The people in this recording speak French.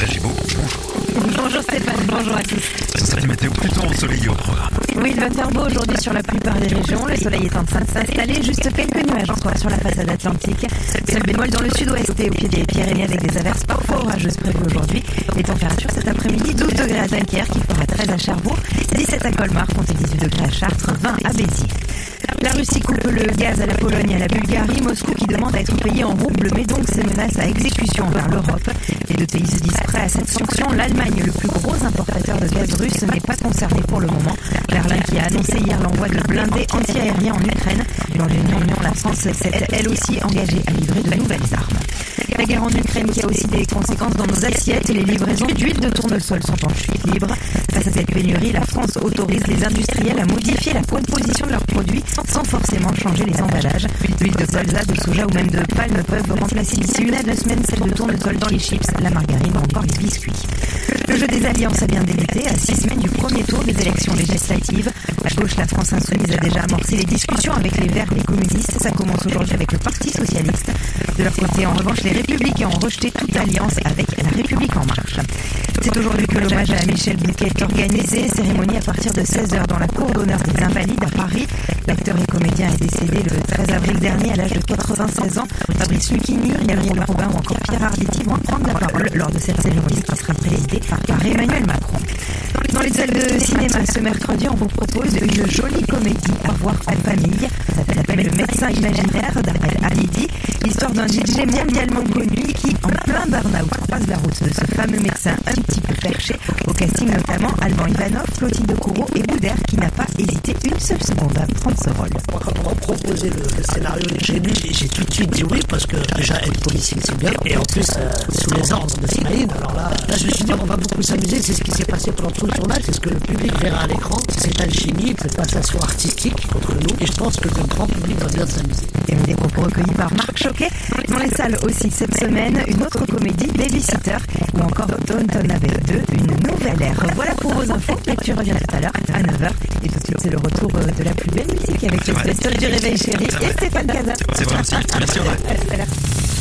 Bonjour. Bonjour Stéphane, bonjour à tous. Ce sera une météo plutôt ensoleillée au programme. Oui, il va faire beau aujourd'hui sur la plupart des régions. Le soleil est en train de s'installer. Juste quelques nuages encore sur la façade atlantique. Seul bémol dans le sud-ouest et au pied des Pyrénées avec des averses parfois orageuses prévues aujourd'hui. Les températures cet après-midi 12 degrés à Dunkerque, il fera 13 à Cherbourg, 17 à Colmar, comptez 18 degrés à Chartres, 20 à Béziers. La Russie coupe le gaz à la Pologne à la Bulgarie. Moscou qui demande à être payé en rouble met donc ses menaces à exécution vers l'Europe. Les deux pays se disent à cette sanction. L'Allemagne, le plus gros importateur de gaz russe, n'est pas concerné pour le moment. Berlin qui a annoncé hier l'envoi de blindés antiaériens en Ukraine. Dans l'Union, la France s'est elle aussi engagée à livrer de nouvelles armes. La guerre en Ukraine qui a aussi des conséquences dans nos assiettes. Les livraisons d'huile de tournesol sont en chute libre. Face à cette pénurie, la France autorise les industriels à modifier la composition de leurs produits sans forcément changer les emballages. L'huile de colza, de soja ou même de palme peuvent remplacer d'ici une à deux semaines celle de tournesol dans les chips, la margarine ou encore les biscuits. Le jeu des alliances a bien débuté à six semaines du premier tour des élections législatives. À gauche, la France insoumise a déjà amorcé les discussions avec les Verts et les communistes. Ça commence aujourd'hui avec le Parti socialiste. De leur côté, en revanche, les républicains ont rejeté toute alliance avec la République en marche. C'est aujourd'hui que l'hommage à Michel Bouquet est organisé. Cérémonie à partir de 16h dans la cour d'honneur des Invalides à Paris. L'acteur et comédien est décédé le 13 avril dernier à l'âge de 96 ans. Fabrice Lucchini, Gabriel Robin ou encore Pierre Arditi vont prendre la parole lors de cette cérémonie qui sera présidée par Emmanuel Macron. Dans les salles de cinéma ce mercredi, on vous propose une jolie comédie à voir en famille. Ça s'appelle Le médecin imaginaire d'un DJ mondialement connu qui, en plein burn-out, croise la route de ce fameux médecin un petit peu perché. Au casting notamment Alban Ivanov, Clotilde Courreau et Boudère qui n'a pas hésité une seule seconde à prendre ce rôle. Quand on m'a proposé le, scénario, j'ai lu, j'ai tout de suite dit oui parce que déjà être policier c'est bien et en plus euh, sous les ordres de Smaïn. Alors là, là, je me suis dit on va beaucoup s'amuser. C'est ce qui s'est passé pendant tout le tournage, c'est ce que le public verra à l'écran, c'est cette alchimie, cette passation artistique entre nous. Et je pense que le grand public va bien s'amuser. Et des propos recueillis par Marc Choquet. Dans les salles aussi cette semaine, une autre comédie, Babysitter, ou encore Downton Abbey 2, une nouvelle ère. Voilà pour vos infos. Lecture revient tout à l'heure à 9h. Et tout de suite, c'est le retour euh, de la plus belle musique avec le festival du réveil chéri et Stéphane Casa. C'est vrai aussi. Merci.